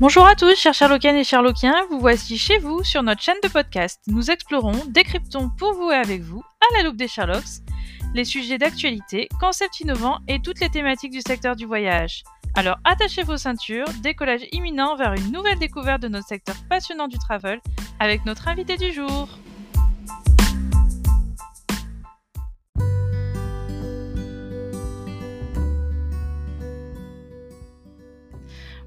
Bonjour à tous, chers Sherlockiennes et Sherlockiens, vous voici chez vous sur notre chaîne de podcast. Nous explorons, décryptons pour vous et avec vous, à la loupe des Sherlocks, les sujets d'actualité, concepts innovants et toutes les thématiques du secteur du voyage. Alors attachez vos ceintures, décollage imminent vers une nouvelle découverte de notre secteur passionnant du travel avec notre invité du jour.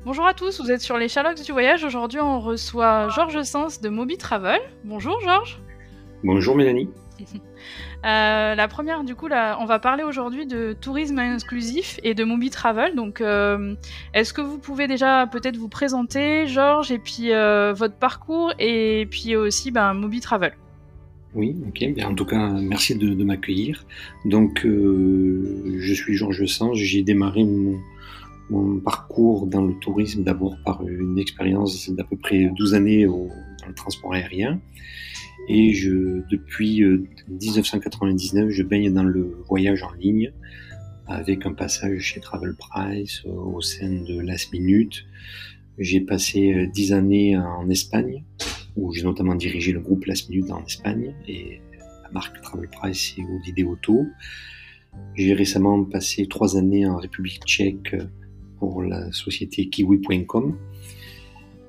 Bonjour à tous, vous êtes sur les Sherlocks du voyage. Aujourd'hui, on reçoit Georges Sens de Moby Travel. Bonjour Georges. Bonjour Mélanie. Euh, la première, du coup, là, on va parler aujourd'hui de tourisme inclusif et de Moby Travel. Donc, euh, est-ce que vous pouvez déjà peut-être vous présenter, Georges, et puis euh, votre parcours, et puis aussi ben, Moby Travel? Oui, ok. Bien, en tout cas, merci de, de m'accueillir. Donc, je suis Georges Sens. J'ai démarré mon, mon parcours dans le tourisme d'abord par une expérience d'à peu près 12 années dans le transport aérien. Et je, depuis 1999, je baigne dans le voyage en ligne avec un passage chez Travel Price au sein de Last Minute. J'ai passé 10 années en Espagne où j'ai notamment dirigé le groupe Last Minute en Espagne et la marque Travel Price et Holiday Auto. J'ai récemment passé 3 années en République tchèque pour la société kiwi.com.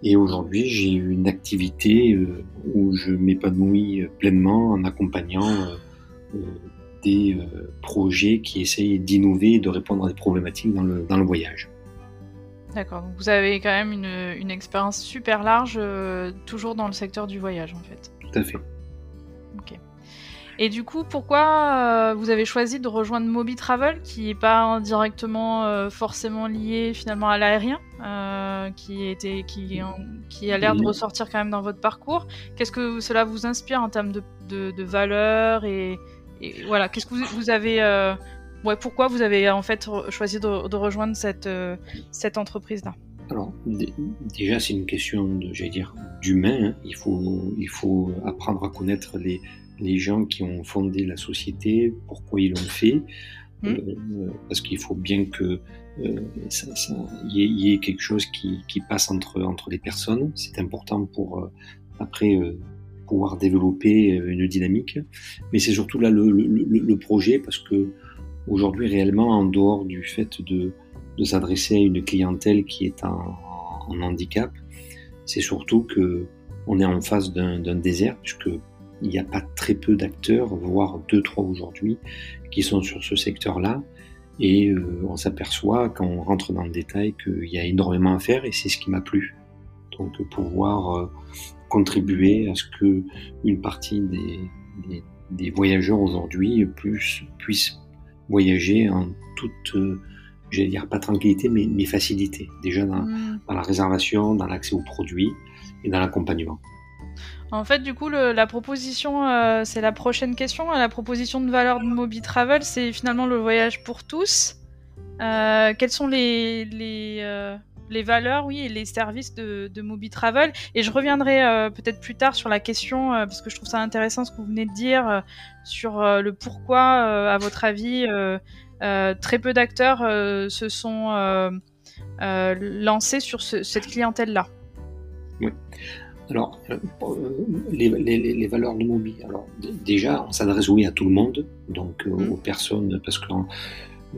Et aujourd'hui, j'ai une activité euh, où je m'épanouis pleinement en accompagnant euh, des euh, projets qui essayent d'innover et de répondre à des problématiques dans le, dans le voyage. D'accord, vous avez quand même une, une expérience super large, toujours dans le secteur du voyage en fait. Tout à fait. Ok. Et du coup, pourquoi euh, vous avez choisi de rejoindre Moby Travel, qui n'est pas directement euh, forcément lié finalement à l'aérien, euh, qui, était, qui, qui a l'air de ressortir quand même dans votre parcours? Qu'est-ce que cela vous inspire en termes de, de, valeurs et, voilà, qu'est-ce que vous, vous avez ouais, pourquoi vous avez en fait choisi de, de rejoindre cette, cette entreprise-là? Alors, déjà, c'est une question de, j'allais dire, d'humain. Hein. Il, faut, il faut apprendre à connaître les, les gens qui ont fondé la société, pourquoi ils l'ont fait, mmh. euh, parce qu'il faut bien que euh, y, y, ait quelque chose qui, qui, passe entre, entre les personnes. C'est important pour euh, après euh, pouvoir développer une dynamique. Mais c'est surtout là le, le, le, projet, parce que aujourd'hui réellement, en dehors du fait de, de s'adresser à une clientèle qui est en, en handicap, c'est surtout que on est en face d'un désert, puisque il n'y a pas très peu d'acteurs, voire deux, trois aujourd'hui, qui sont sur ce secteur-là. Et euh, on s'aperçoit quand on rentre dans le détail qu'il y a énormément à faire et c'est ce qui m'a plu. Donc pouvoir euh, contribuer à ce que une partie des, des, des voyageurs aujourd'hui puissent voyager en toute, euh, j'allais dire pas tranquillité, mais, mais facilité. Déjà dans, mmh. dans la réservation, dans l'accès aux produits et dans l'accompagnement. En fait, du coup, la proposition, euh, c'est la prochaine question. La proposition de valeur de Moby Travel, c'est finalement le voyage pour tous. Euh, quelles sont les, euh, les, valeurs, oui, et les services de, de Moby Travel? Et je reviendrai peut-être plus tard sur la question, parce que je trouve ça intéressant ce que vous venez de dire sur le pourquoi, à votre avis, très peu d'acteurs se sont lancés sur ce, cette clientèle-là. Oui. Alors, euh, les, les, les, valeurs de Moby, alors déjà, on s'adresse oui à tout le monde, donc euh, mmh. aux personnes, parce que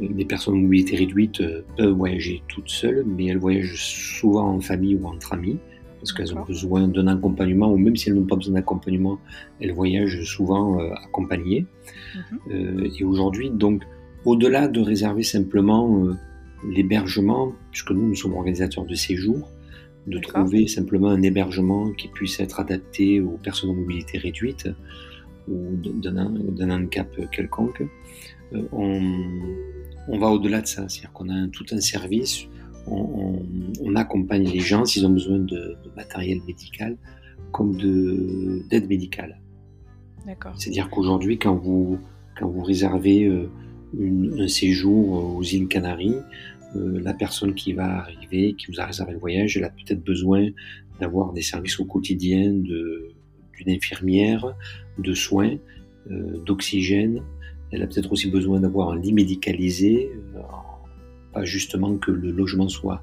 les personnes de mobilité réduite euh, peuvent voyager toutes seules, mais elles voyagent souvent en famille ou entre amis, parce qu'elles ont besoin d'un accompagnement, ou même si elles n'ont pas besoin d'accompagnement, elles voyagent souvent accompagnées. Mmh. Euh, et aujourd'hui, donc, au-delà de réserver simplement l'hébergement, puisque nous, nous sommes organisateurs de séjours, de trouver simplement un hébergement qui puisse être adapté aux personnes en mobilité réduite ou d'un handicap quelconque. Euh, on, on, va au-delà de ça, c'est-à-dire qu'on a tout un service, on, on, on accompagne les gens s'ils ont besoin de, de, matériel médical comme d'aide médicale. C'est-à-dire qu'aujourd'hui, quand vous, quand vous réservez euh, une, un séjour aux îles Canaries, euh, la personne qui va arriver, qui vous a réservé le voyage, elle a peut-être besoin d'avoir des services au quotidien d'une infirmière, de soins, euh, d'oxygène. Elle a peut-être aussi besoin d'avoir un lit médicalisé, euh, pas justement que le logement soit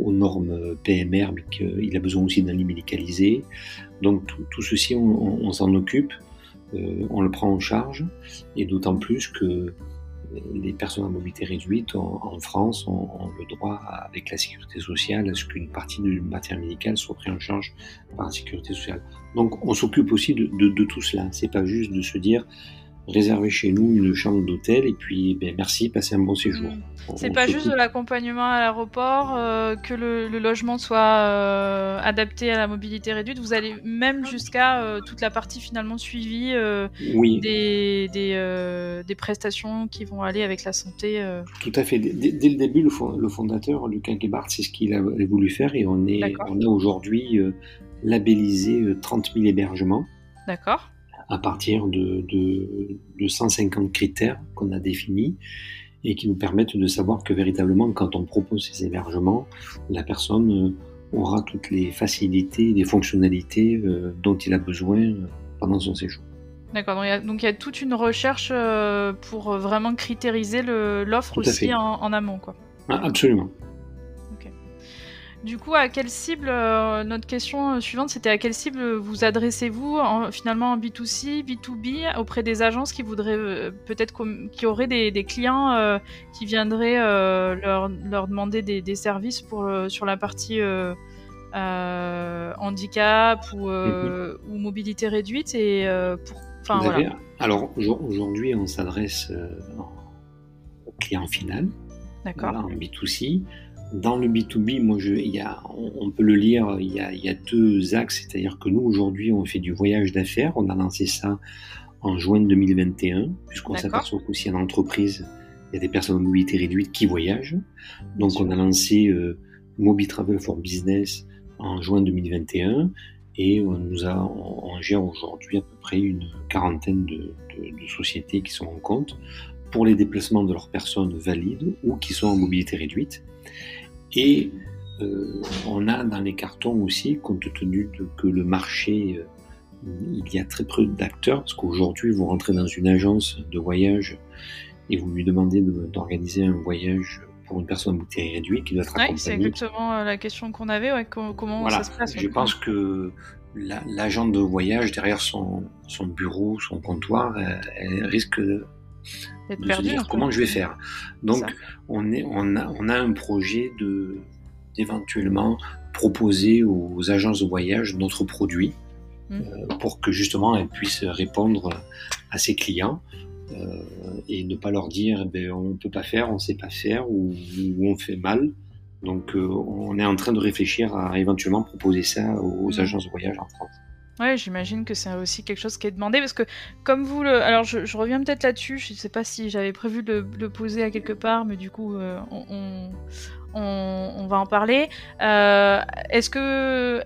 aux normes PMR, mais qu'il a besoin aussi d'un lit médicalisé. Donc tout, ceci, on, s'en occupe, on le prend en charge, et d'autant plus que les personnes à mobilité réduite en, France ont, le droit, avec la sécurité sociale, à ce qu'une partie du matière médicale soit prise en charge par la sécurité sociale. Donc on s'occupe aussi de, de, tout cela. C'est pas juste de se dire réserver chez nous une chambre d'hôtel et puis ben, merci, passez un bon séjour. Mm. C'est pas juste de l'accompagnement à l'aéroport, euh, que le, logement soit euh, adapté à la mobilité réduite. Vous allez même jusqu'à euh, toute la partie finalement suivie des, des, prestations qui vont aller avec la santé. Tout à fait. Dès, le début, le, fondateur, Lucas Gebhardt, c'est ce qu'il a voulu faire et on, est, on a aujourd'hui labellisé 30 000 hébergements. D'accord à partir de, de, 150 critères qu'on a définis et qui nous permettent de savoir que véritablement, quand on propose ces hébergements, la personne euh, aura toutes les facilités, les fonctionnalités euh, dont il a besoin euh, pendant son séjour. D'accord, donc il y a toute une recherche pour vraiment critériser l'offre aussi en, en, amont. Quoi. Ah, absolument. Du coup, à quelle cible, euh, notre question suivante, c'était à quelle cible vous adressez-vous finalement en B2C, B2B, auprès des agences qui voudraient euh, peut-être qui auraient des, clients euh, qui viendraient leur, demander des, services pour, sur la partie handicap ou, mhm. ou, mobilité réduite et pour, Alors aujourd'hui, on s'adresse au client final. D'accord. en B2C. Dans le B2B, moi, je, y a, on, peut le lire, il y a, il y a deux axes. C'est-à-dire que nous, aujourd'hui, on fait du voyage d'affaires. On a lancé ça en juin 2021, puisqu'on s'aperçoit qu'aussi en entreprise, il y a des personnes en mobilité réduite qui voyagent. Donc, on a lancé euh, Mobi Travel for Business en juin 2021 et on, nous a, on, gère aujourd'hui à peu près une quarantaine de, de, de, sociétés qui sont en compte pour les déplacements de leurs personnes valides ou qui sont en mobilité réduite. Et euh, on a dans les cartons aussi, compte tenu de que le marché, euh, il y a très peu d'acteurs, parce qu'aujourd'hui, vous rentrez dans une agence de voyage et vous lui demandez d'organiser un voyage pour une personne à bouteille réduite qui doit être accompagnée. c'est exactement euh, la question qu'on avait, comment ça se passe Je pense que l'agent de voyage, derrière son, son, bureau, son comptoir, elle risque de comment je vais faire. Donc, on, est, on, a, on a un projet de d'éventuellement proposer aux agences de voyage notre produit mmh. euh, pour que justement elles puissent répondre à ses clients euh, et ne pas leur dire eh ben, on ne peut pas faire, on ne sait pas faire ou, on fait mal. Donc, euh, on est en train de réfléchir à éventuellement proposer ça aux mmh. agences de voyage en France. Ouais, j'imagine que c'est aussi quelque chose qui est demandé parce que comme vous le, alors je, reviens peut-être là-dessus. Je sais pas si j'avais prévu de le poser à quelque part, mais du coup euh, on, va en parler. Euh, est-ce que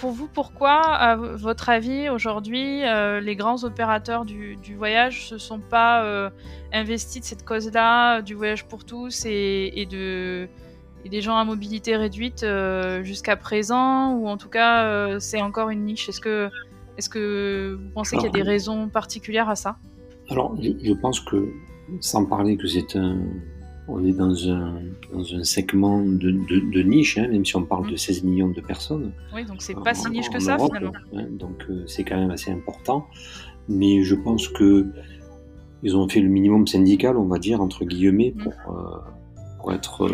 pour vous, pourquoi, à votre avis, aujourd'hui, euh, les grands opérateurs du, voyage se sont pas investis de cette cause-là, du voyage pour tous et, et de des gens à mobilité réduite euh, jusqu'à présent Ou en tout cas, euh, c'est encore une niche Est-ce que, est que vous pensez qu'il y a des raisons particulières à ça? Alors, je, pense que, sans parler que c'est un. On est dans un, dans un segment de, de, niche, hein, même si on parle de 16 mmh. millions de personnes. Oui, donc c'est pas si niche que ça finalement. Hein, donc euh, c'est quand même assez important. Mais je pense que ils ont fait le minimum syndical, on va dire, entre guillemets, mmh. pour, pour être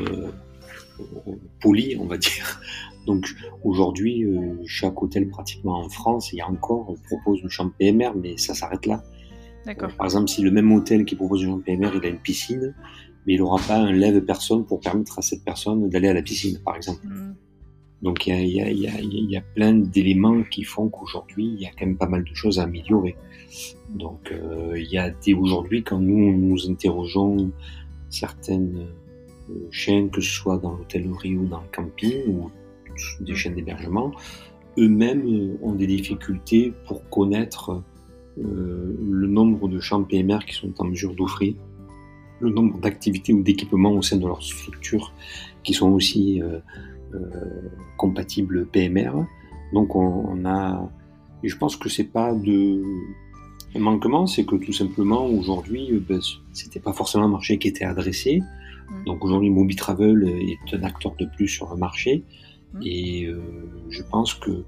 poli, on va dire. Donc aujourd'hui, euh, chaque hôtel pratiquement en France, il y a encore, propose une chambre PMR, mais ça s'arrête là. D'accord. par exemple, si le même hôtel qui propose une chambre PMR, il a une piscine, mais il n'aura pas un lève-personne pour permettre à cette personne d'aller à la piscine, par exemple. Hmm. Donc il y a, y, a, y a, plein d'éléments qui font qu'aujourd'hui, il y a quand même pas mal de choses à améliorer. Donc euh, il y a aujourd'hui, quand nous nous interrogeons certaines chaînes, que ce soit dans l'hôtellerie ou dans le camping ou des chaînes d'hébergement, eux-mêmes euh, ont des difficultés pour connaître euh, le nombre de chambres PMR qui sont en mesure d'offrir, le nombre d'activités ou d'équipements au sein de leur structure qui sont aussi euh, compatibles PMR. Donc on, a, et je pense que c'est pas de manquement, c'est que tout simplement aujourd'hui, ben, c'était pas forcément un marché qui était adressé. Mmh. Donc aujourd'hui, Mobi Travel est un acteur de plus sur le marché. Mmh. Et euh, je pense que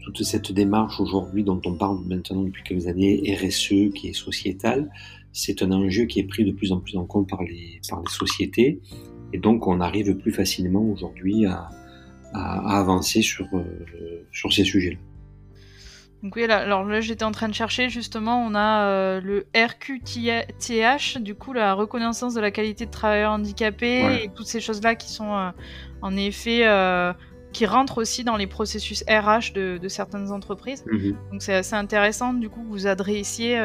toute cette démarche aujourd'hui dont on parle maintenant depuis quelques années, RSE, qui est sociétale, c'est un enjeu qui est pris de plus en plus en compte par les, par les sociétés. Et donc on arrive plus facilement aujourd'hui à, à, avancer sur, euh, sur ces sujets-là. Donc oui, là, alors là j'étais en train de chercher justement, on a euh, le RQTH, du coup la reconnaissance de la qualité de travailleurs handicapés et toutes ces choses-là qui sont euh, en effet euh, qui rentrent aussi dans les processus RH de, de certaines entreprises. Mhm. Donc c'est assez intéressant du coup que vous adressiez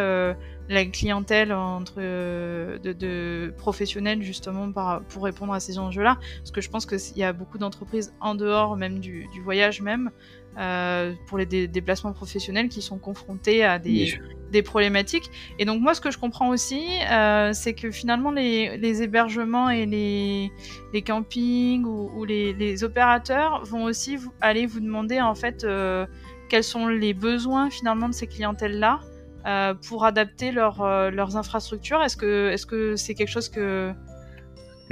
la clientèle entre de, de, professionnels justement par, pour répondre à ces enjeux-là, parce que je pense qu'il y a beaucoup d'entreprises en dehors même du, du voyage même euh, pour les déplacements professionnels qui sont confrontés à des, des, problématiques. Et donc moi, ce que je comprends aussi, euh, c'est que finalement les, les, hébergements et les, les campings ou, ou les, les, opérateurs vont aussi vous, aller vous demander en fait euh, quels sont les besoins finalement de ces clientèles-là pour adapter leur, leurs infrastructures. Est-ce que est-ce que c'est quelque chose que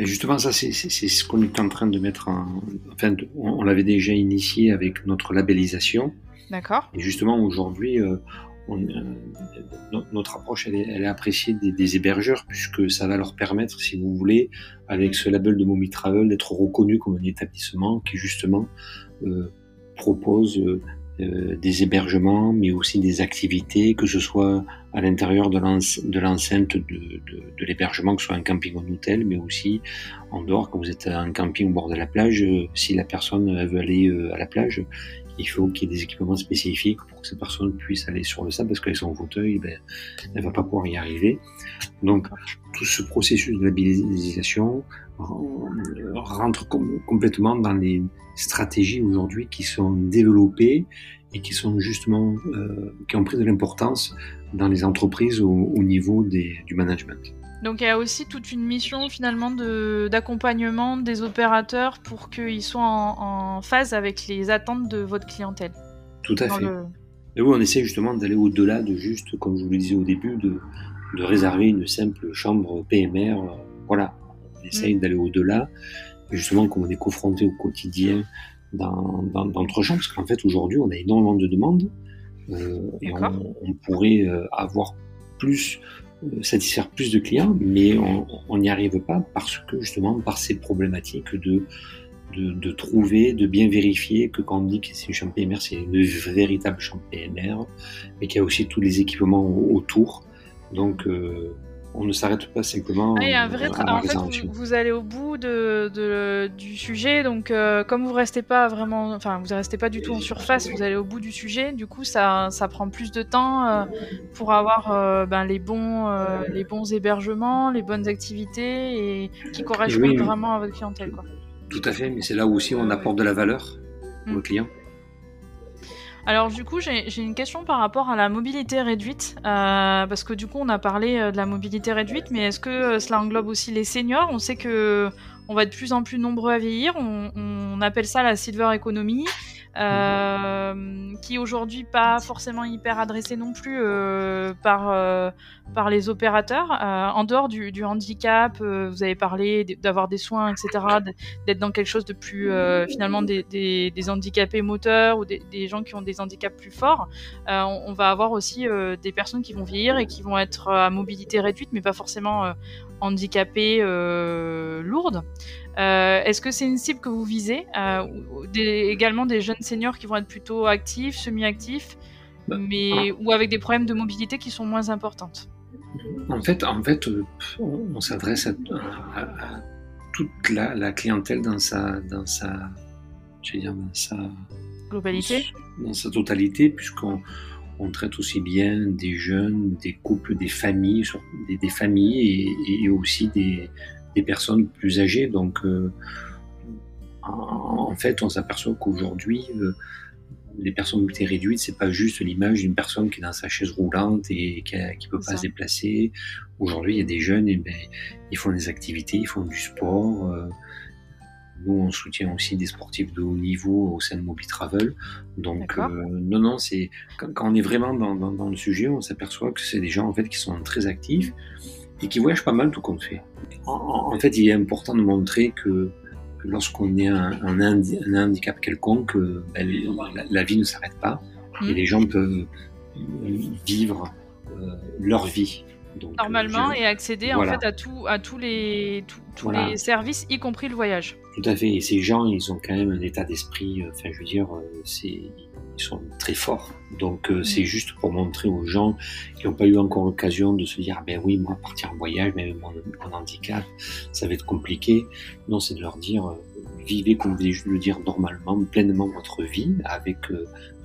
justement, ça, c'est ce qu'on est en train de mettre en. Enfin, on, l'avait déjà initié avec notre labellisation. D'accord. Et justement, aujourd'hui, euh, euh notre approche, elle est, elle est appréciée des, des, hébergeurs, puisque ça va leur permettre, si vous voulez, avec ce label de Mommy Travel, d'être reconnu comme un établissement qui, justement, euh, propose euh, des hébergements, mais aussi des activités, que ce soit à l'intérieur de l'enceinte de l'hébergement, que ce soit un camping ou un hôtel, mais aussi en dehors, quand vous êtes en camping au bord de la plage, euh, si la personne veut aller euh, à la plage, il faut qu'il y ait des équipements spécifiques pour que cette personne puisse aller sur le sable, parce qu'avec son fauteuil, ben, elle va pas pouvoir y arriver. Donc, tout ce processus de labellisation rentre complètement dans les stratégies aujourd'hui qui sont développées et qui sont justement euh, qui ont pris de l'importance dans les entreprises au, au niveau du management. Donc il y a aussi toute une mission finalement d'accompagnement des opérateurs pour qu'ils soient en, en, phase avec les attentes de votre clientèle. Tout à fait. Et oui, on essaie justement d'aller au-delà de juste, comme je vous le disais au début, de, de réserver une simple chambre PMR. Voilà, on essaye mm. d'aller au-delà. Justement, comme on est confronté au quotidien dans d'autres gens, parce qu'en fait aujourd'hui on a énormément de demandes euh, et on, on, pourrait euh, avoir plus, satisfaire plus de clients, mais on n'y arrive pas parce que justement par ces problématiques de, de, de, trouver, de bien vérifier que quand on dit que c'est une chambre PMR, c'est une véritable chambre PMR, mais qu'il y a aussi tous les équipements autour. Donc euh, on ne s'arrête pas simplement. Ah, un vrai en fait, vous, allez au bout de, du sujet, donc euh, comme vous restez pas vraiment, enfin vous restez pas du tout en surface, vous allez au bout du sujet. Du coup, ça, ça prend plus de temps euh, pour avoir euh, ben, les bons, les bons hébergements, les bonnes activités et qui correspondent vraiment à votre clientèle, quoi. Tout à fait, mais c'est là où aussi on apporte de la valeur aux mm. clients. Alors du coup, j'ai une question par rapport à la mobilité réduite, euh, parce que du coup, on a parlé euh, de la mobilité réduite, mais est-ce que euh, cela englobe aussi les seniors? On sait que on va de plus en plus nombreux à vieillir. On appelle ça la silver economy. Euh, qui aujourd'hui pas forcément hyper adressé non plus euh, par euh, par les opérateurs. En dehors du, handicap, vous avez parlé d'avoir des soins, etc., d'être dans quelque chose de plus finalement des, des, handicapés moteurs ou des, des, gens qui ont des handicaps plus forts. On, on, va avoir aussi des personnes qui vont vieillir et qui vont être à mobilité réduite, mais pas forcément handicapées lourdes. Euh, Est-ce que c'est une cible que vous visez euh, des, Également des jeunes seniors qui vont être plutôt actifs, semi-actifs, bah, mais ou avec des problèmes de mobilité qui sont moins importantes? En fait, en fait euh, on, s'adresse à, à, à, toute la, la, clientèle dans sa, dans sa, je veux dire, dans sa globalité, dans sa totalité, puisqu'on on traite aussi bien des jeunes, des couples, des familles, des, des familles et, et aussi des, des personnes plus âgées. Donc, euh, en, fait, on s'aperçoit qu'aujourd'hui, euh, les personnes mobilité réduite, c'est pas juste l'image d'une personne qui est dans sa chaise roulante et qui, ne peut pas se déplacer. Aujourd'hui, il y a des jeunes, et ben, ils font des activités, ils font du sport. Euh, nous, on soutient aussi des sportifs de haut niveau au sein de Mobile Travel. Donc, non, non, c'est quand, on est vraiment dans, dans, dans le sujet, on s'aperçoit que c'est des gens en fait qui sont très actifs et qui voyagent pas mal tout compte fait. En, fait, il est important de montrer que, lorsqu'on est un, un, handicap quelconque, ben, la, vie ne s'arrête pas et mmh. les gens peuvent vivre leur vie Normalement, et accéder en fait à, tout, à tous, les, tous les services, y compris le voyage. Tout à fait. Et ces gens, ils ont quand même un état d'esprit, euh, enfin, je veux dire, euh, c'est, ils sont très forts. Donc, euh, c'est juste pour montrer aux gens qui n'ont pas eu encore l'occasion de se dire, ah ben oui, moi, partir en voyage, même mon, mon handicap, ça va être compliqué. Non, c'est de leur dire, vivez, comme vous venez le dire, normalement, pleinement votre vie, avec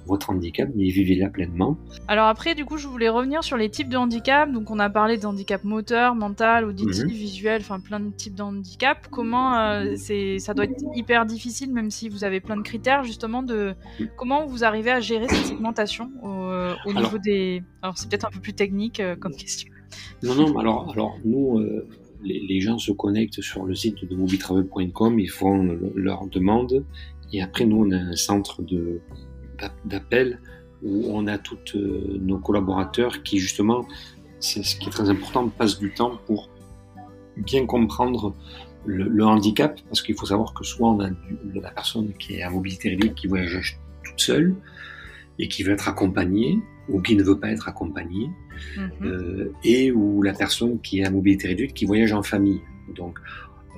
votre handicap, mais vivez-la pleinement. Alors après, du coup, je voulais revenir sur les types de handicap. Donc on a parlé de handicap moteur, mental, auditif, mhm. visuel, enfin plein de types de handicap. Comment euh, c'est, ça doit être hyper difficile, même si vous avez plein de critères, justement, de comment vous arrivez à gérer cette segmentation au, euh, niveau des. Alors c'est peut-être un peu plus technique euh, comme question. Non, non, alors, alors nous. Les, gens se connectent sur le site de mobitravel.com, ils font leur demande et après nous on a un centre de, d'appel où on a tous euh, nos collaborateurs qui justement, c'est ce qui est très important, passent du temps pour bien comprendre le, handicap, parce qu'il faut savoir que soit on a la personne qui est à mobilité réduite qui voyage toute seule et qui veut être accompagnée, ou qui ne veut pas être accompagnée, mhm. euh, et ou la personne qui est à mobilité réduite qui voyage en famille. Donc,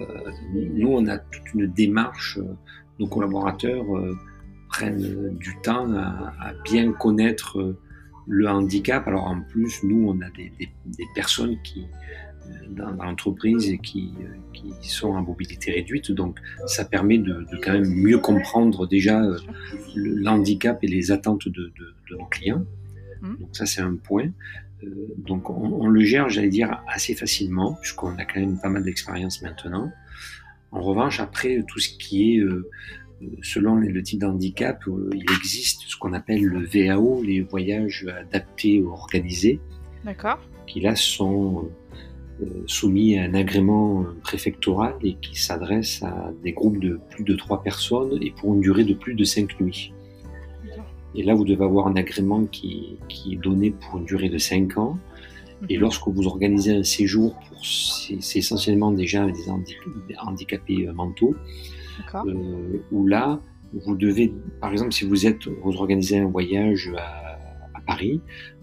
euh, nous, on a toute une démarche, nos collaborateurs prennent du temps à, bien connaître euh, le handicap. Alors en plus, nous, on a des, personnes qui euh, dans, l'entreprise qui, euh, qui, sont en mobilité réduite. Donc, ça permet de, quand même mieux comprendre déjà le, handicap et les attentes de, nos clients. Mmh. Donc, ça, c'est un point. donc, on, le gère, j'allais dire, assez facilement, puisqu'on a quand même pas mal d'expérience maintenant. En revanche, après, tout ce qui est selon le type d'handicap, euh, il existe ce qu'on appelle le VAO, les voyages adaptés ou organisés. Qui là sont euh, soumis à un agrément préfectoral et qui s'adressent à des groupes de plus de trois personnes et pour une durée de plus de cinq nuits. Et là, vous devez avoir un agrément qui, est donné pour une durée de cinq ans. Et mhm. lorsque vous organisez un séjour, c'est essentiellement déjà des handicapés mentaux, euh, où là, vous devez, par exemple, si vous êtes, vous organisez un voyage à, Paris,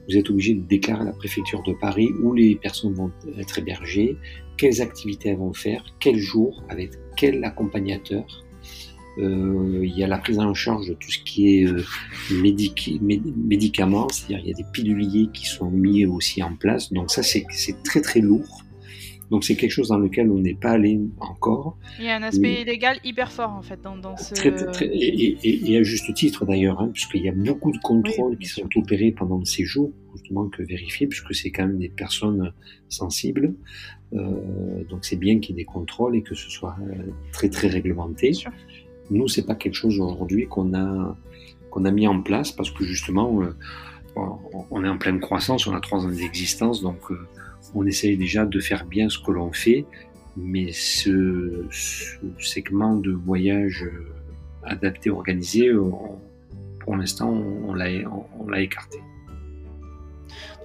vous êtes obligé de déclarer à la préfecture de Paris où les personnes vont être hébergées, quelles activités elles vont faire, quel jour, avec quel accompagnateur. Euh, il y a la prise en charge de tout ce qui est euh, médicaments, c'est-à-dire il y a des piluliers qui sont mis aussi en place. Donc ça, c'est très très lourd. Donc c'est quelque chose dans lequel on n'est pas allé encore. Il y a un aspect légal hyper fort en fait dans, dans ce... et, à juste titre d'ailleurs, hein, puisqu'il y a beaucoup de contrôles qui sont opérés pendant le séjour, justement que vérifier, puisque c'est quand même des personnes sensibles. Euh, donc c'est bien qu'il y ait des contrôles et que ce soit euh, très très réglementé. Nous, c'est pas quelque chose aujourd'hui qu'on a qu'on a mis en place parce que justement, euh, on est en pleine croissance, on a trois ans d'existence, donc on essaye déjà de faire bien ce que l'on fait, mais ce, segment de voyage euh, adapté, organisé, pour l'instant, on, l'a écarté.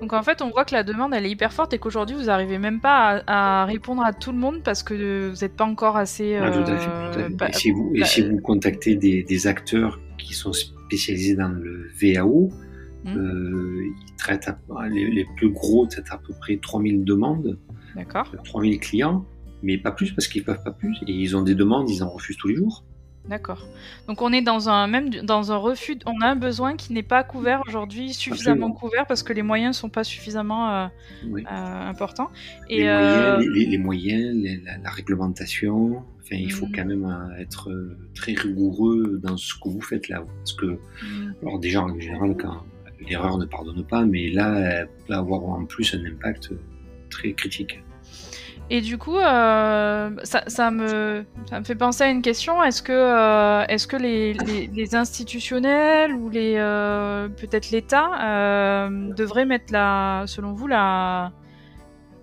Donc en fait, on voit que la demande elle est hyper forte et qu'aujourd'hui vous n'arrez même pas à, répondre à tout le monde parce que vous n'êtes pas encore assez. Ah, tout à fait, et, si vous, et si vous contactez des, acteurs qui sont spécialisés dans le VAO, Mmh. Euh, ils traitent les, plus gros traitent à peu près 3000 demandes. D'accord. 3000 clients, mais pas plus parce qu'ils peuvent pas plus. Et ils ont des demandes, ils en refusent tous les jours. D'accord. Donc on est dans un même dans un refus, on a un besoin qui n'est pas couvert aujourd'hui, suffisamment couvert parce que les moyens sont pas suffisamment euh, euh, importants. Et les, moyens, la, réglementation, enfin il faut mmh. quand même être très rigoureux dans ce que vous faites là, parce que mmh. alors déjà en général quand l'erreur ne pardonne pas, mais là, elle peut avoir en plus un impact très critique. Et du coup, euh, ça, me, ça me fait penser à une question. Est-ce que, euh, est-ce que les, institutionnels ou euh, peut-être l'État devraient mettre la, selon vous, la,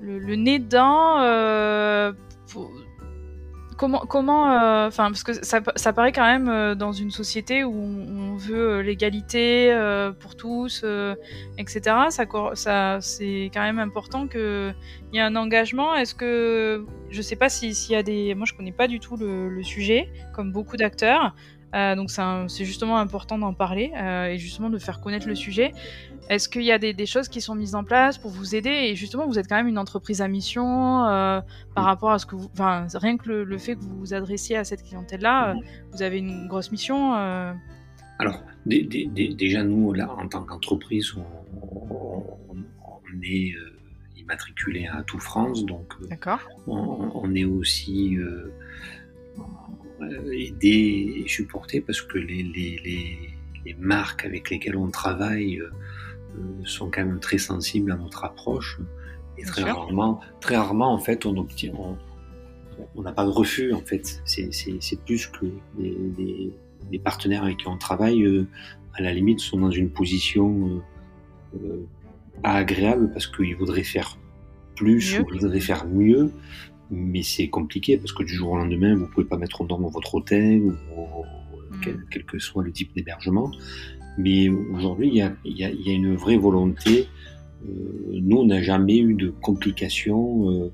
le, nez dedans comment, comment, euh, enfin, parce que ça, ça, paraît quand même euh, dans une société où on, veut l'égalité pour tous, etc. Ça, ça c'est quand même important qu'il y ait un engagement. Est-ce que, je sais pas s'il y a des, moi je connais pas du tout le sujet, comme beaucoup d'acteurs. Euh, donc c'est justement important d'en parler euh, et justement de faire connaître le sujet. Est-ce qu'il y a des, choses qui sont mises en place pour vous aider? Et justement, vous êtes quand même une entreprise à mission euh, par rapport à ce que vous... Enfin, rien que le, fait que vous vous adressiez à cette clientèle-là, vous avez une grosse mission. Alors, déjà, nous, là, en tant qu'entreprise, on, est immatriculé à tout France, donc on, on, est aussi euh, aider et supporter parce que les, les, les, marques avec lesquelles on travaille euh, euh, sont quand même très sensibles à notre approche. Et très rarement, très rarement en fait on obtient, on n'a pas de refus en fait. C'est plus que les, les, partenaires avec qui on travaille, à la limite, sont dans une position pas agréable parce qu'ils voudraient faire plus ou ils voudraient faire mieux mais c'est compliqué parce que du jour au lendemain, vous pouvez pas mettre en norme votre hôtel ou, mm. quel, que soit le type d'hébergement. Mais aujourd'hui, il y a, y, a, y a, une vraie volonté. Euh, nous, on n'a jamais eu de complications.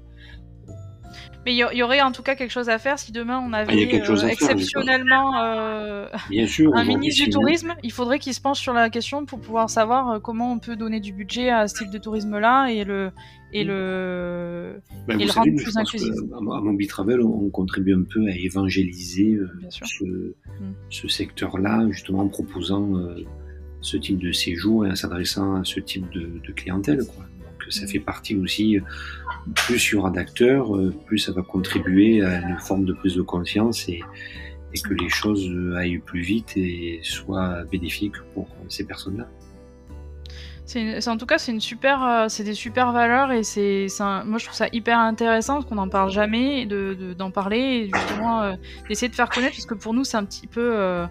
Mais il y, aurait en tout cas quelque chose à faire si demain on ah, avait euh, exceptionnellement euh, un ministre du tourisme. Il faudrait qu'il se penche sur la question pour pouvoir savoir euh, comment on peut donner du budget à ce type de tourisme-là et le et le, ben, et le rendre plus inclusif. À Mobi Travel, on contribue un peu à évangéliser ce, mm. ce secteur-là, justement en proposant ce type de séjour et en s'adressant à ce type de, de clientèle. Quoi. Donc ça mm. fait partie aussi plus il y aura d'acteurs, euh, plus ça va contribuer à une forme de prise de conscience et, que les choses aillent plus vite et soient bénéfiques pour ces personnes-là. C'est en tout cas c'est une super, euh, c'est des super valeurs et c'est, moi je trouve ça hyper intéressant parce qu'on n'en parle jamais, de, d'en parler et justement euh, d'essayer de faire connaître parce que pour nous c'est un petit peu euh,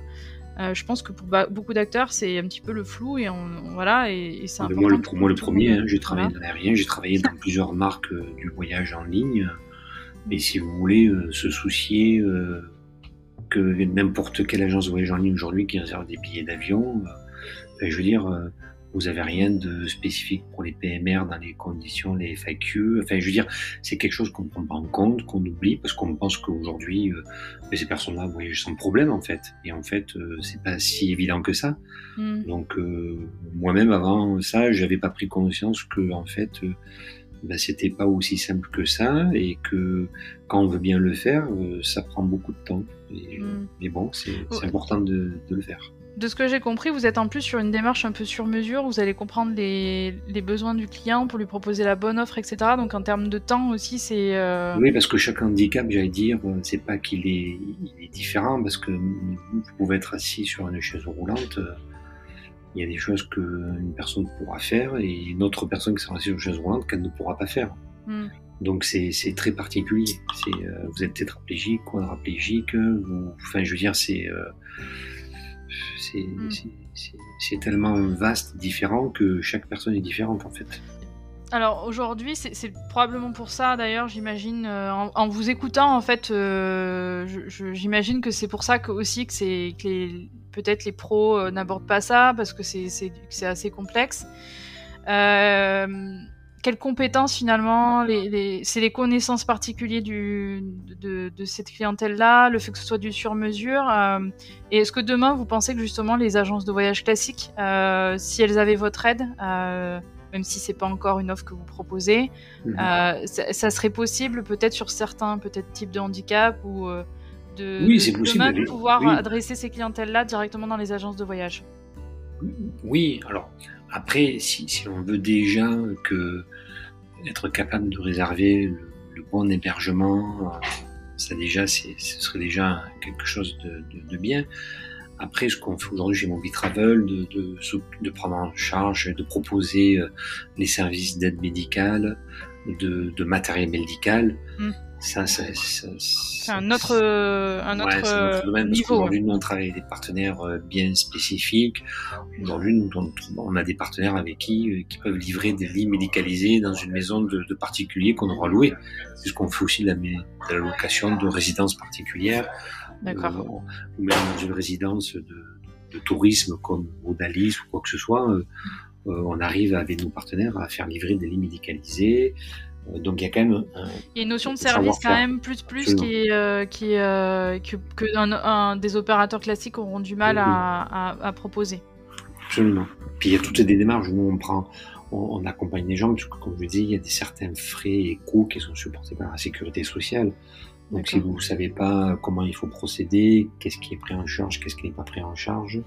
je pense que pour beaucoup d'acteurs, c'est un petit peu le flou et on, voilà et, c'est important. Moi, le, pour moi, le premier, hein, j'ai travaillé dans l'aérien, j'ai travaillé dans plusieurs marques euh, du voyage en ligne. Mais si vous voulez euh, se soucier que n'importe quelle agence de voyage en ligne aujourd'hui qui réserve des billets d'avion, je veux dire, vous avez rien de spécifique pour les PMR dans les conditions, les FAQ. Enfin, je veux dire, c'est quelque chose qu'on ne prend pas en compte, qu'on oublie, parce qu'on pense qu'aujourd'hui, euh, ces personnes-là voyagent sans problème, en fait. Et en fait, euh, c'est pas si évident que ça. Hmm. Donc, euh, moi-même, avant ça, j'avais pas pris conscience que, en fait, euh, ben, c'était pas aussi simple que ça, et que quand on veut bien le faire, euh, ça prend beaucoup de temps. Et, hmm. Mais bon, c'est important de, de le faire de ce que j'ai compris, vous êtes en plus sur une démarche un peu sur mesure. Vous allez comprendre les, besoins du client pour lui proposer la bonne offre, etc. Donc en termes de temps aussi, c'est. Euh, oui, parce que chaque handicap, j'allais dire, euh, c'est pas qu'il est, différent, parce que vous pouvez être assis sur une chaise roulante. Euh, il y a des choses qu'une personne pourra faire et une autre personne qui sera assise sur une chaise roulante qu'elle ne pourra pas faire. Hmm. Donc c'est très particulier. vous êtes tétraplégique, quadraplégique, vous, enfin je veux dire c'est. C'est tellement vaste, différent, que chaque personne est différente en fait. Alors aujourd'hui, c'est probablement pour ça d'ailleurs, j'imagine, euh, en, vous écoutant en fait, euh, j'imagine que c'est pour ça que, aussi que, que peut-être les pros euh, n'abordent pas ça, parce que c'est assez complexe. Euh, quelles compétences finalement les, C'est les connaissances particulières du, de, cette clientèle-là, le fait que ce soit du sur-mesure. Euh, et est-ce que demain, vous pensez que justement les agences de voyage classiques, euh, si elles avaient votre aide, euh, même si c'est pas encore une offre que vous proposez, mhm. ça, serait possible peut-être sur certains peut-être types de handicap ou de, oui, possible, demain, pouvoir adresser ces clientèles-là directement dans les agences de voyage? Oui, alors après, si, on veut déjà que être capable de réserver le, bon hébergement, euh, ça déjà, ce serait déjà quelque chose de, bien. Après, ce qu'on fait aujourd'hui chez Mobi Travel, de, de, prendre en charge, de proposer euh, les services d'aide médicale, de, matériel médical. Mm. Ça, c'est un autre, un autre, ouais, domaine, niveau. Aujourd'hui, nous, on travaille avec des partenaires bien spécifiques. Aujourd'hui, on, on, a des partenaires avec qui, qui peuvent livrer des lits médicalisés dans une maison de, de particuliers qu'on aura loué. Puisqu'on fait aussi la, de la location de résidences particulières. D'accord. ou même dans une résidence de, de tourisme comme Odalis ou quoi que ce soit, euh, euh, on arrive avec nos partenaires à faire livrer des lits médicalisés. Euh, donc il y a quand même il y a une notion de service quand même plus plus qui est, qui que, que un, des opérateurs classiques auront du mal à, à, proposer. Absolument. Puis il y a toutes des démarches. Nous on prend, on, accompagne les gens parce que comme je dis, il y a des certains frais et coûts qui sont supportés par la sécurité sociale. Donc si vous ne savez pas comment il faut procéder, qu'est-ce qui est pris en charge, qu'est-ce qui n'est pas pris en charge,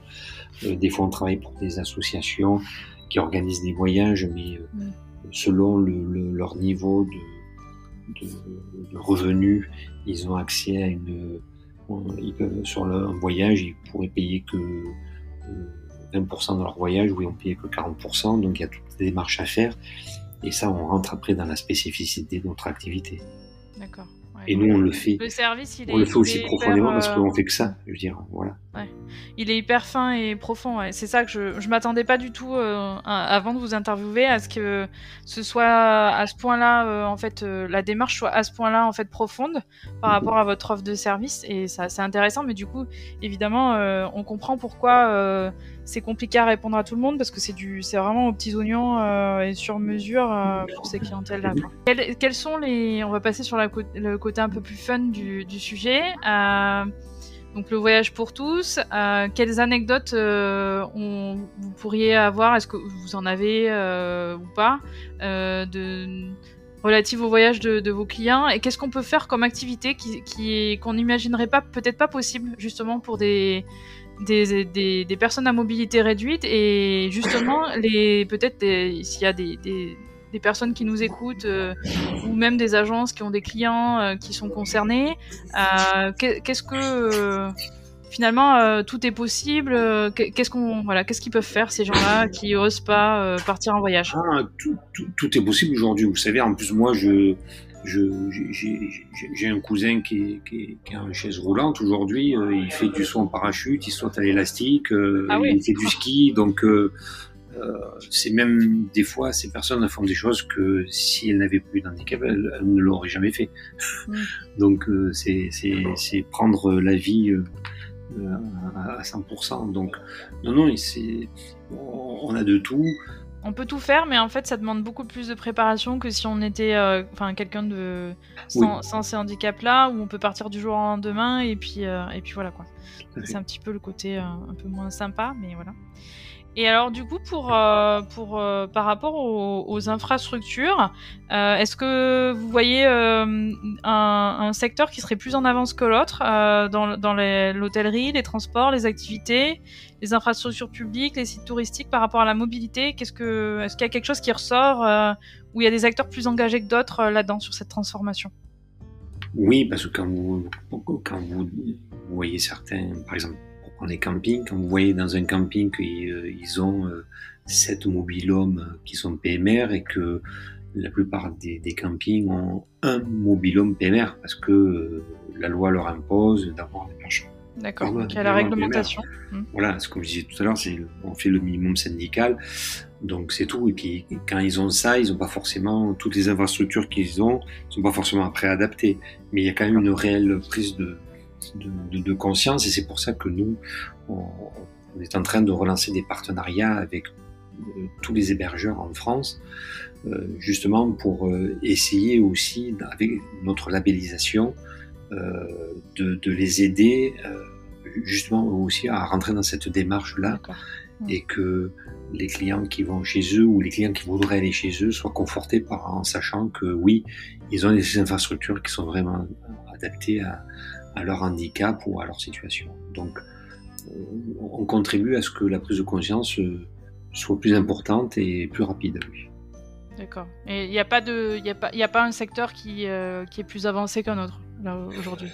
euh, des fois on travaille pour des associations qui organisent des voyages, mais euh, mm. Selon le, leur niveau de, de, revenus, ils ont accès à une... Ils peuvent, sur le, un voyage, ils pourraient payer que 20% euh, de leur voyage, ou ils ont payé que 40%, donc il y a toutes des démarches à faire, et ça on rentre après dans la spécificité de notre activité. D'accord et nous, on le fait. Le service, il on le fait aussi profondément parce qu'on fait que ça. Je veux dire, voilà. Il est hyper fin et profond. C'est ça que je, je m'attendais pas du tout euh, avant de vous interviewer à ce que ce soit à ce point-là, euh, en fait, euh, la démarche soit à ce point-là en fait profonde par rapport à votre offre de service. Et ça, c'est intéressant. Mais du coup, évidemment, on comprend pourquoi c'est compliqué à répondre à tout le monde parce que c'est du, c'est vraiment aux petits oignons euh, et sur mesure euh, pour ces clientèles-là. Quels, sont les, on va passer sur la, le côté un peu plus fun du, du sujet. Euh, donc le voyage pour tous. quelles anecdotes on, vous pourriez avoir Est-ce que vous en avez ou pas de relatives au voyage de, de vos clients et qu'est-ce qu'on peut faire comme activité qui, qui qu'on n'imaginerait pas peut-être pas possible justement pour des des, des, des, personnes à mobilité réduite et justement les peut-être s'il y a des, des, personnes qui nous écoutent euh, ou même des agences qui ont des clients euh, qui sont concernés euh, qu'est-ce que finalement tout est possible qu'est-ce qu'on voilà qu'est-ce qu'ils peuvent faire ces gens-là qui osent pas partir en voyage? Ah, tout, tout, tout, est possible aujourd'hui vous savez en plus moi je j'ai un cousin qui, qui, qui, a une chaise roulante aujourd'hui, euh, il fait du saut en parachute, il saute à l'élastique, euh, ah il fait du ski, donc euh, euh, c'est même des fois ces personnes font des choses que si elles n'avaient plus d'handicap, elles, elles, ne l'auraient jamais fait. Mm. donc c'est prendre la vie à 100%. Donc non, non, on a de tout on peut tout faire, mais en fait, ça demande beaucoup plus de préparation que si on était, euh, enfin, quelqu'un de sans, ces handicaps-là, où on peut partir du jour au lendemain et puis euh, et puis voilà quoi. C'est un petit peu le côté euh, un peu moins sympa, mais voilà. Et alors du coup, pour, euh, pour, euh, par rapport aux, infrastructures, euh, est-ce que vous voyez un, secteur qui serait plus en avance que l'autre dans, dans l'hôtellerie, les, transports, les activités, les infrastructures publiques, les sites touristiques par rapport à la mobilité? Qu'est-ce que, Est-ce qu'il y a quelque chose qui ressort où il y a des acteurs plus engagés que d'autres là-dedans sur cette transformation? Oui, parce que quand vous, quand vous voyez certains, par exemple, les campings, quand vous voyez dans un camping qu'ils euh, ont euh, sept mobilhomes qui sont PMR et que la plupart des, campings ont un mobilhome PMR parce que euh, la loi leur impose d'avoir des marchands. D'accord, donc il y a la réglementation. Mmh. Voilà, ce que je disais tout à l'heure, c'est on fait le minimum syndical, donc c'est tout. Et puis quand ils ont ça, ils n'ont pas forcément toutes les infrastructures qu'ils ont, ils sont pas forcément après adaptées. Mais il y a quand même une réelle prise de, de, conscience et c'est pour ça que nous, on, est en train de relancer des partenariats avec euh, tous les hébergeurs en France, euh, justement pour euh, essayer aussi, avec notre labellisation, de, les aider justement aussi à rentrer dans cette démarche-là. Et que les clients qui vont chez eux ou les clients qui voudraient aller chez eux soient confortés par, en sachant que oui, ils ont des infrastructures qui sont vraiment adaptées à, à leur handicap ou à leur situation. Donc, on contribue à ce que la prise de conscience euh, soit plus importante et plus rapide. D'accord. Et il n'y a, pas de, y a, pas, y a pas un secteur qui, euh, qui est plus avancé qu'un autre, aujourd'hui?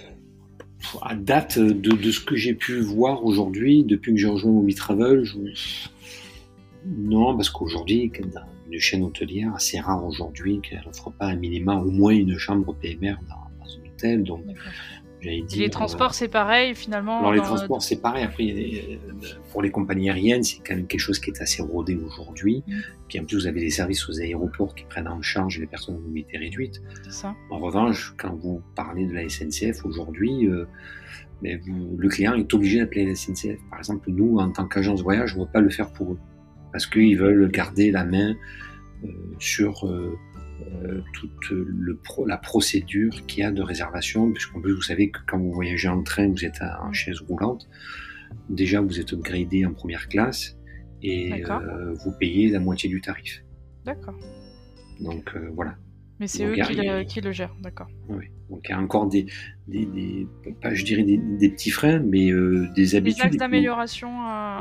À date de, de ce que j'ai pu voir aujourd'hui, depuis que j'ai rejoint Mobi Travel, je... non, parce qu'aujourd'hui, une chaîne hôtelière, assez rare aujourd'hui qu'elle n'offre pas un minima, au moins une chambre PMR dans, dans un hôtel. Donc, les transports, c'est pareil finalement. Alors les transports, c'est pareil. Après, pour les compagnies aériennes, c'est quand même quelque chose qui est assez rodé aujourd'hui. Mm. Puis en plus, vous avez des services aux aéroports qui prennent en charge les personnes à mobilité réduite. Ça. En revanche, quand vous parlez de la SNCF aujourd'hui, euh, le client est obligé d'appeler la SNCF. Par exemple, nous, en tant qu'agence voyage, on ne va pas le faire pour eux parce qu'ils veulent garder la main euh, sur euh, toute le la procédure qu'il y a de réservation, puisqu'en plus vous savez que quand vous voyagez en train, vous êtes en chaise roulante. Déjà, vous êtes upgradé en première classe et euh, vous payez la moitié du tarif. D'accord. Donc euh, voilà. Mais c'est eux qui, le, qui, le, gèrent, d'accord. Oui. Donc il y a encore des, des, des pas je dirais des, petits freins, mais des habitudes. Des axes d'amélioration.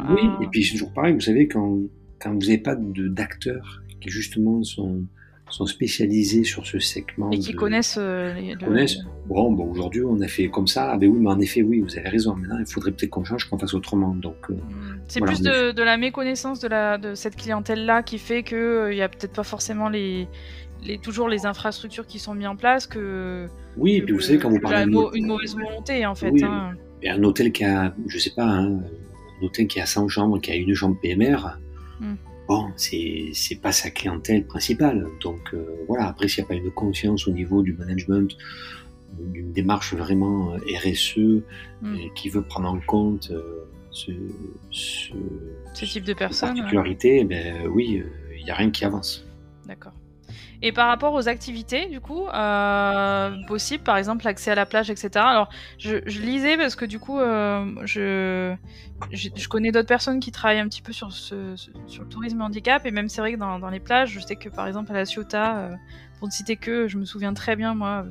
Oui, et puis c'est toujours pareil, vous savez, quand, quand vous n'avez pas d'acteurs qui justement sont sont spécialisés sur ce segment. Et qui connaissent. Euh, les, connaissent. Bon, bon aujourd'hui, on a fait comme ça. Ah ben oui, mais en effet, oui, vous avez raison. Maintenant, il faudrait peut-être qu'on change, qu'on fasse autrement. Donc. Euh, hmm. c'est plus de, de, la méconnaissance de, la, de cette clientèle-là qui fait qu'il euh, n'y a peut-être pas forcément les, les, toujours les infrastructures qui sont mises en place que. Oui, et puis vous savez, quand vous parlez. une mauvaise volonté, en fait. Hein. Et un hôtel qui a, je sais pas, hein, un hôtel qui a 100 chambres, qui a une chambre PMR. Hmm bon, c'est pas sa clientèle principale. Donc euh, voilà, après s'il n'y a pas une conscience au niveau du management, d'une démarche vraiment euh, RSE mm. euh, qui veut prendre en compte ce, ce, type de personnes, particularité, ben oui, il n'y a rien qui avance. D'accord. Et par rapport aux activités, du coup, euh, possible, par exemple, l'accès à la plage, etc. Alors, je, je, lisais parce que du coup, euh, je, je, connais d'autres personnes qui travaillent un petit peu sur, ce, sur le tourisme handicap, et même c'est vrai que dans, dans, les plages, je sais que par exemple à la Ciotat, euh, pour ne citer que, je me souviens très bien, moi,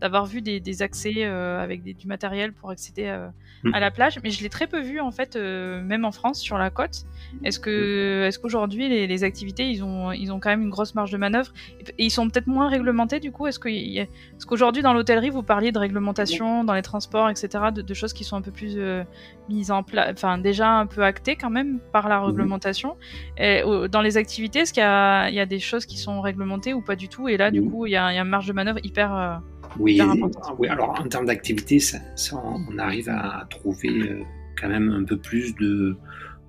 d'avoir vu des, des accès euh, avec des, du matériel pour accéder euh, mm. à la plage, mais je l'ai très peu vu, en fait, euh, même en France, sur la côte. Est-ce que, est-ce qu'aujourd'hui, les, les, activités, ils ont, ils ont quand même une grosse marge de manœuvre et, ils sont peut-être moins réglementés, du coup? Est-ce qu'aujourd'hui, dans l'hôtellerie, vous parliez de réglementation, dans les transports, etc., de, de choses qui sont un peu plus mises en place, enfin, déjà un peu actées quand même par la réglementation. Et, dans les activités, est-ce qu'il y y a des choses qui sont réglementées ou pas du tout. Et là, du coup, il y, a une marge de manœuvre hyper. Euh, oui, oui, alors en termes d'activité, ça, on arrive à trouver euh, quand même un peu plus de,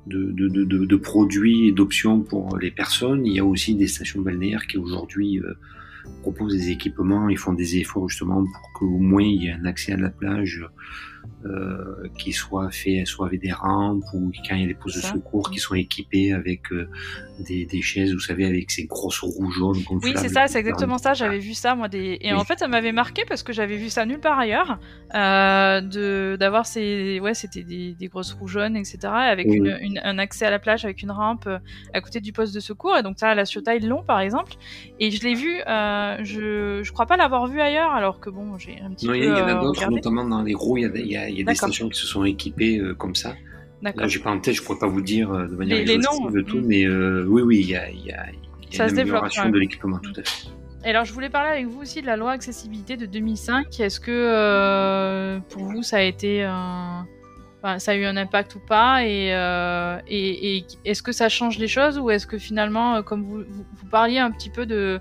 de, de, de, produits et d'options pour les personnes. Il y a aussi des stations balnéaires qui aujourd'hui euh, proposent des équipements, ils font des efforts justement pour qu'au moins il y ait un accès à la plage euh, qui soit fait, soit avec des rampes ou quand il y a des postes de secours qui sont équipés avec euh, des, des, chaises, vous savez, avec ces grosses roues jaunes. Oui, c'est ça, c'est exactement ça. J'avais vu ça, moi. Des... Et en fait, ça m'avait marqué parce que j'avais vu ça nulle part ailleurs, euh, de d'avoir ces, ouais, c'était des, des, grosses roues jaunes, etc., avec une, une, un accès à la plage avec une rampe à côté du poste de secours. Et donc ça, à la Ciotat, ils l'ont, par exemple. Et je l'ai vu. Je je crois pas l'avoir vu ailleurs, alors que bon, j'ai un petit non, peu. Il y, en a d'autres, notamment dans les roues. Il y a, il y a des stations qui se sont équipées euh, comme ça. Là, j'ai pas en tête, je pourrais pas vous dire euh, de manière les, noms, de tout, mm. mais euh, oui, oui, il y a, y a, y a une amélioration de l'équipement, tout à fait. Et alors, je voulais parler avec vous aussi de la loi accessibilité de 2005. Est-ce que pour vous, ça a été un... Enfin, ça a eu un impact ou pas? Et, et, et est-ce que ça change les choses ou est-ce que finalement, comme vous, vous, vous, parliez un petit peu de,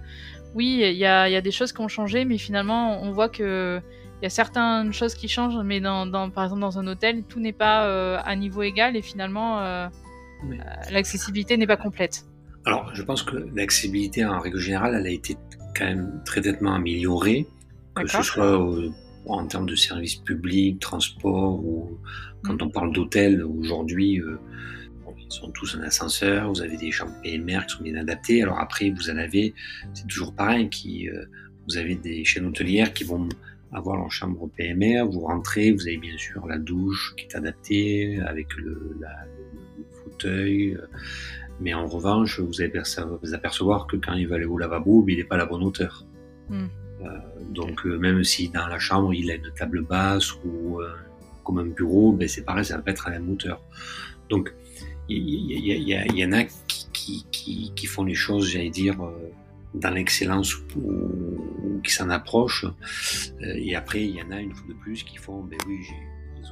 oui, il y a, y a, des choses qui ont changé, mais finalement, on voit que il y a certaines choses qui changent, mais dans, dans, par exemple dans un hôtel, tout n'est pas euh, à niveau égal et finalement euh, euh, l'accessibilité n'est pas complète. Alors, je pense que l'accessibilité en règle générale, elle a été quand même très nettement améliorée, que ce soit en termes de services publics, transport ou quand mm. on parle d'hôtel aujourd'hui. ils sont tous en ascenseur, vous avez des chambres PMR qui sont bien adaptées. Alors après, vous en avez, c'est toujours pareil, qui, vous avez des chaînes hôtelières qui vont avoir leur chambre PMR, vous rentrez, vous avez bien sûr la douche qui est adaptée avec le, la, le fauteuil, mais en revanche, vous allez vous apercevoir que quand il va aller au lavabo, il n'est pas à la bonne hauteur. Hmm. Euh, donc euh, même si dans la chambre il a une table basse ou euh, comme un bureau, ben c'est pareil, ça va pas être à la même hauteur. Donc il y, y, y, y, en a qui, qui, qui, qui font les choses, j'allais dire, dans l'excellence ou, qui s'en approchent. Euh, et après, il y en a une fois de plus qui font, ben oui,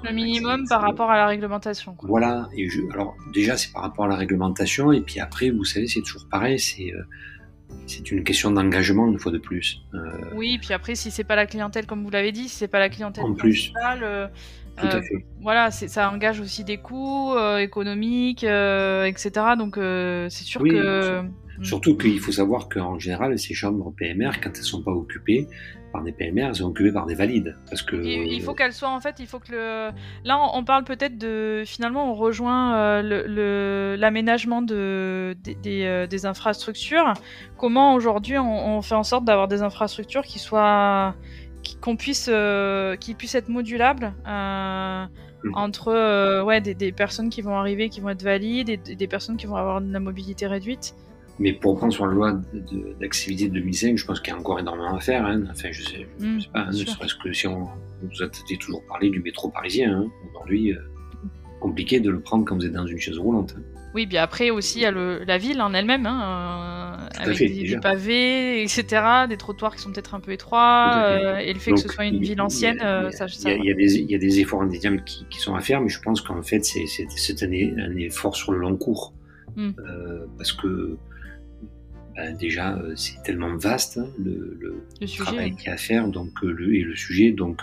Le minimum par rapport à la réglementation. Voilà. Et je, alors déjà, c'est par rapport à la réglementation. Et puis après, vous savez, c'est toujours pareil. C'est euh, c'est une question d'engagement une fois de plus. Euh, oui, puis après, si c'est pas la clientèle, comme vous l'avez dit, si c'est pas la clientèle en plus. Euh, voilà, ça engage aussi des coûts économiques, etc. Donc c'est sûr que. Surtout qu'il faut savoir qu'en général, ces chambres PMR, quand elles sont pas occupées, par des PMR, elles sont occupées par des valides. Parce que... Il, faut qu'elles soient, en fait, il faut que le... Là, on, parle peut-être de... Finalement, on rejoint euh, l'aménagement de, des, euh, des, infrastructures. Comment, aujourd'hui, on, fait en sorte d'avoir des infrastructures qui soient... qu'on puisse... Euh, être modulables mmh. entre ouais, des, des, personnes qui vont arriver, qui vont être valides, et des personnes qui vont avoir de la mobilité réduite. Mais pour prendre sur la loi d'accessibilité de, 2005, je pense qu'il y a encore énormément à faire. Hein. Enfin, je sais, je mm, sais pas, hein, ne serait-ce que si on vous a toujours parlé du métro parisien. Hein. Aujourd'hui, euh, compliqué de le prendre quand vous êtes dans une chaise roulante. Oui, bien après aussi, il y a le, la ville en elle-même, hein, euh, avec des, pavés, etc., des trottoirs qui sont peut-être un peu étroits, euh, et le fait que ce soit une ville ancienne, ça, il, y a, des, il y a des efforts indéniables qui, qui, sont à faire, mais je pense qu'en fait, c'est un, un, effort sur le long cours. Mm. parce que ben, déjà euh, c'est tellement vaste hein, le, le, travail qu'il y a à faire donc euh, le, et le sujet donc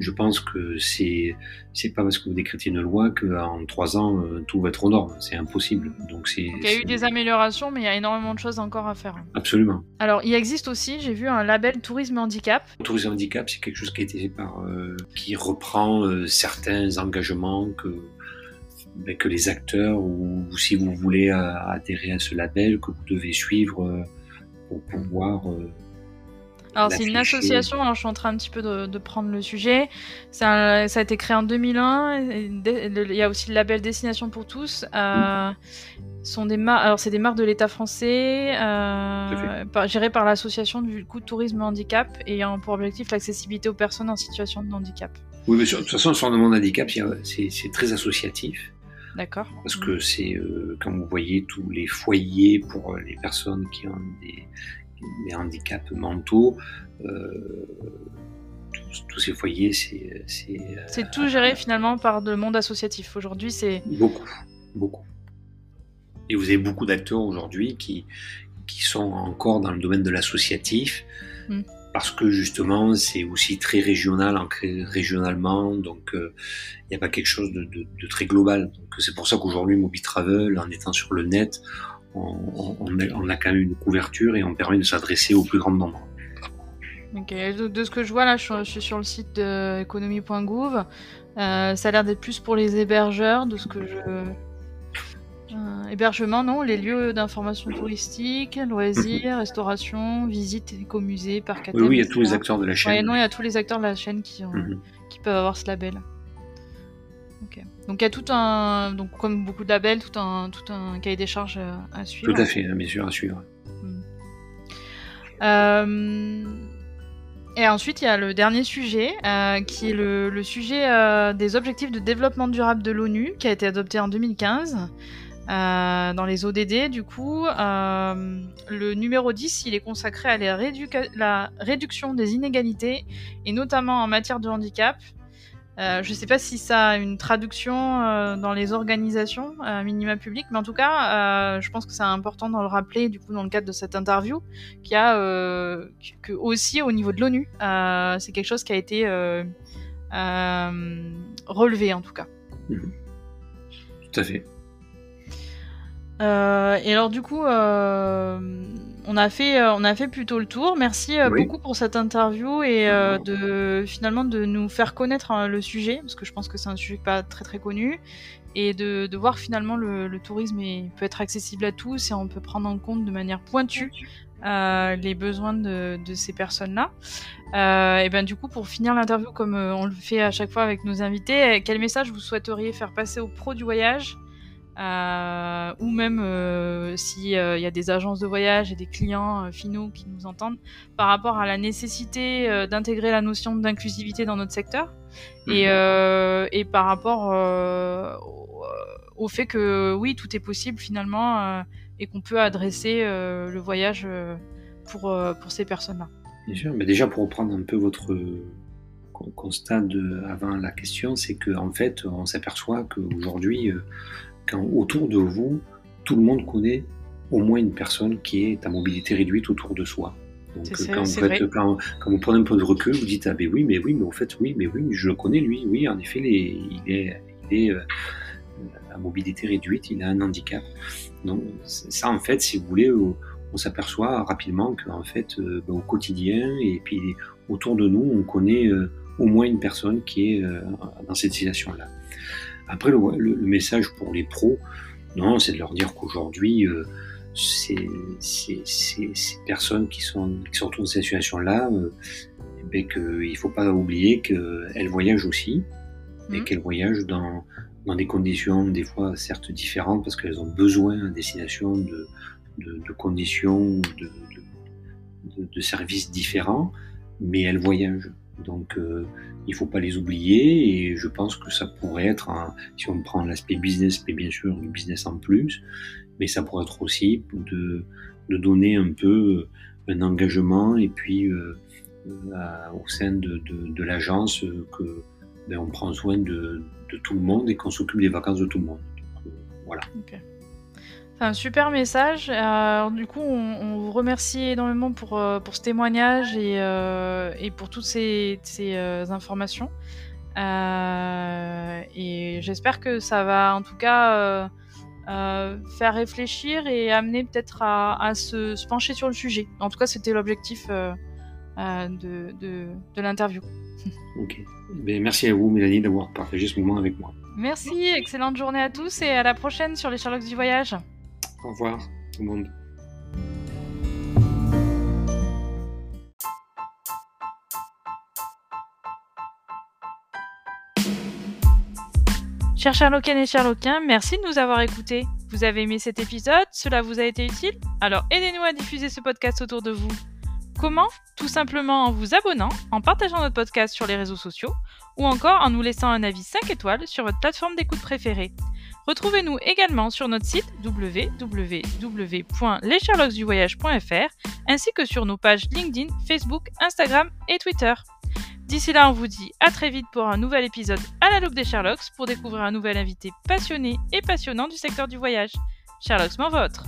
je pense que c'est c'est pas parce que vous décrétez une loi qu'en trois ans euh, tout va être aux normes. C'est impossible. Donc c'est il y a eu des améliorations mais il y a énormément de choses encore à faire absolument. Alors il existe aussi j'ai vu un label tourisme handicap. Tourisme handicap c'est quelque chose qui a été fait par qui reprend certains engagements que que les acteurs, ou, si vous voulez euh, adhérer à ce label, que vous devez suivre euh, pour pouvoir. Euh, alors c'est une association, alors je suis en train un petit peu de, prendre le sujet. ça a été créé en 2001. il y a aussi le label Destination pour tous. sont des alors c'est des marques de l'État français, euh, gérées par l'association du coup tourisme handicap, ayant pour objectif l'accessibilité aux personnes en situation de handicap. Oui, mais de toute façon sur le monde handicap, c'est très associatif. D'accord. Parce que c'est euh, quand vous voyez tous les foyers pour euh, les personnes qui ont des, handicaps mentaux, euh, tous, ces foyers, c'est. C'est tout géré finalement par le monde associatif. Aujourd'hui, c'est. Beaucoup, beaucoup. Et vous avez beaucoup d'acteurs aujourd'hui qui, qui sont encore dans le domaine de l'associatif. Hmm parce que justement c'est aussi très régional, ancré régionalement, donc il euh, n'y a pas quelque chose de, de, de très global. C'est pour ça qu'aujourd'hui Mobitravel, en étant sur le net, on, a quand même une couverture et on permet de s'adresser au plus grand nombre. Ok, de, ce que je vois là, je, suis sur le site de. Euh, ça a l'air d'être plus pour les hébergeurs, de ce que je, euh, hébergement, non, les lieux d'information touristique, loisirs, restauration, visite, écomusée, parc à Oui, oui, il y a tous les acteurs de la chaîne. non, il y a tous les acteurs de la chaîne qui, mhm. qui peuvent avoir ce label. Donc il y a tout un, donc comme beaucoup de labels, tout un, tout un cahier des charges euh, à suivre. Tout à fait, bien sûr, à suivre. Mhm. Euh, et ensuite, il y a le dernier sujet, qui est le, le sujet des objectifs de développement durable de l'ONU, qui a été adopté en 2015. Euh, dans les ODD, du coup, euh, le numéro 10, il est consacré à la, réduction des inégalités, et notamment en matière de handicap. Euh, je ne sais pas si ça a une traduction dans les organisations minima publiques, mais en tout cas, je pense que c'est important de le rappeler du coup dans le cadre de cette interview, qu'il y a aussi au niveau de l'ONU, c'est quelque chose qui a été relevé en tout cas. Mmh. Tout à fait. Euh, et alors du coup, euh, on a fait, euh, on a fait plutôt le tour. Merci beaucoup pour cette interview et de finalement de nous faire connaître hein, le sujet parce que je pense que c'est un sujet pas très très connu et de, de voir finalement le, le tourisme peut être accessible à tous et on peut prendre en compte de manière pointue les besoins de, de ces personnes-là. et ben du coup, pour finir l'interview comme on le fait à chaque fois avec nos invités, quel message vous souhaiteriez faire passer aux pros du voyage? euh, ou même euh, s'il euh, y a des agences de voyage et des clients finaux qui nous entendent, par rapport à la nécessité d'intégrer la notion d'inclusivité dans notre secteur et, mhm. et, par rapport au, fait que oui, tout est possible finalement et qu'on peut adresser le voyage pour, pour ces personnes-là. Bien sûr, mais déjà pour reprendre un peu votre, constat avant la question, c'est qu'en en fait, on s'aperçoit qu'aujourd'hui, quand autour de vous, tout le monde connaît au moins une personne qui est à mobilité réduite autour de soi. Donc quand, vous quand, vous prenez un peu de recul, vous dites ah ben oui, mais oui, mais au fait oui, mais oui, je le connais lui, oui, en effet, il est, il est à mobilité réduite, il a un handicap. Donc ça en fait, si vous voulez, on s'aperçoit rapidement qu'en fait, ben, au quotidien et puis autour de nous, on connaît au moins une personne qui est dans cette situation-là. Après, le, message pour les pros, non, c'est de leur dire qu'aujourd'hui, euh, ces, personnes qui sont, qui sont dans cette situation-là, euh, eh ben, qu'il ne faut pas oublier qu'elles voyagent aussi, et mmh. qu'elles voyagent dans, dans des conditions des fois certes différentes, parce qu'elles ont besoin à destination de, de, conditions, de, de, de, services différents, mais elles voyagent. Donc euh, il faut pas les oublier et je pense que ça pourrait être, si on prend l'aspect business, mais bien sûr du business en plus, mais ça pourrait être aussi de, de donner un peu un engagement et puis euh, au sein de, de, de l'agence que ben, on prend soin de, de, tout le monde et qu'on s'occupe des vacances de tout le monde. Euh, voilà. C'est un super message. Euh, du coup, on, vous remercie énormément pour, euh, pour ce témoignage et, euh, et pour toutes ces, ces informations. et j'espère que ça va en tout cas faire réfléchir et amener peut-être à, à se, se, pencher sur le sujet. En tout cas, c'était l'objectif de, de, de l'interview. ok. Ben, merci à vous, Mélanie, d'avoir partagé ce moment avec moi. Merci, excellente journée à tous et à la prochaine sur les Sherlocks du voyage. Au revoir tout le monde. Chers Sherlockiennes et Sherlockiens, merci de nous avoir écoutés. Vous avez aimé cet épisode? Cela vous a été utile? Alors aidez-nous à diffuser ce podcast autour de vous. Comment? Tout simplement en vous abonnant, en partageant notre podcast sur les réseaux sociaux ou encore en nous laissant un avis 5 étoiles sur votre plateforme d'écoute préférée. Retrouvez-nous également sur notre site www.lessherlocksduvoyage.fr ainsi que sur nos pages LinkedIn, Facebook, Instagram et Twitter. D'ici là, on vous dit à très vite pour un nouvel épisode à la loupe des Sherlocks pour découvrir un nouvel invité passionné et passionnant du secteur du voyage. Sherlock's m'en votre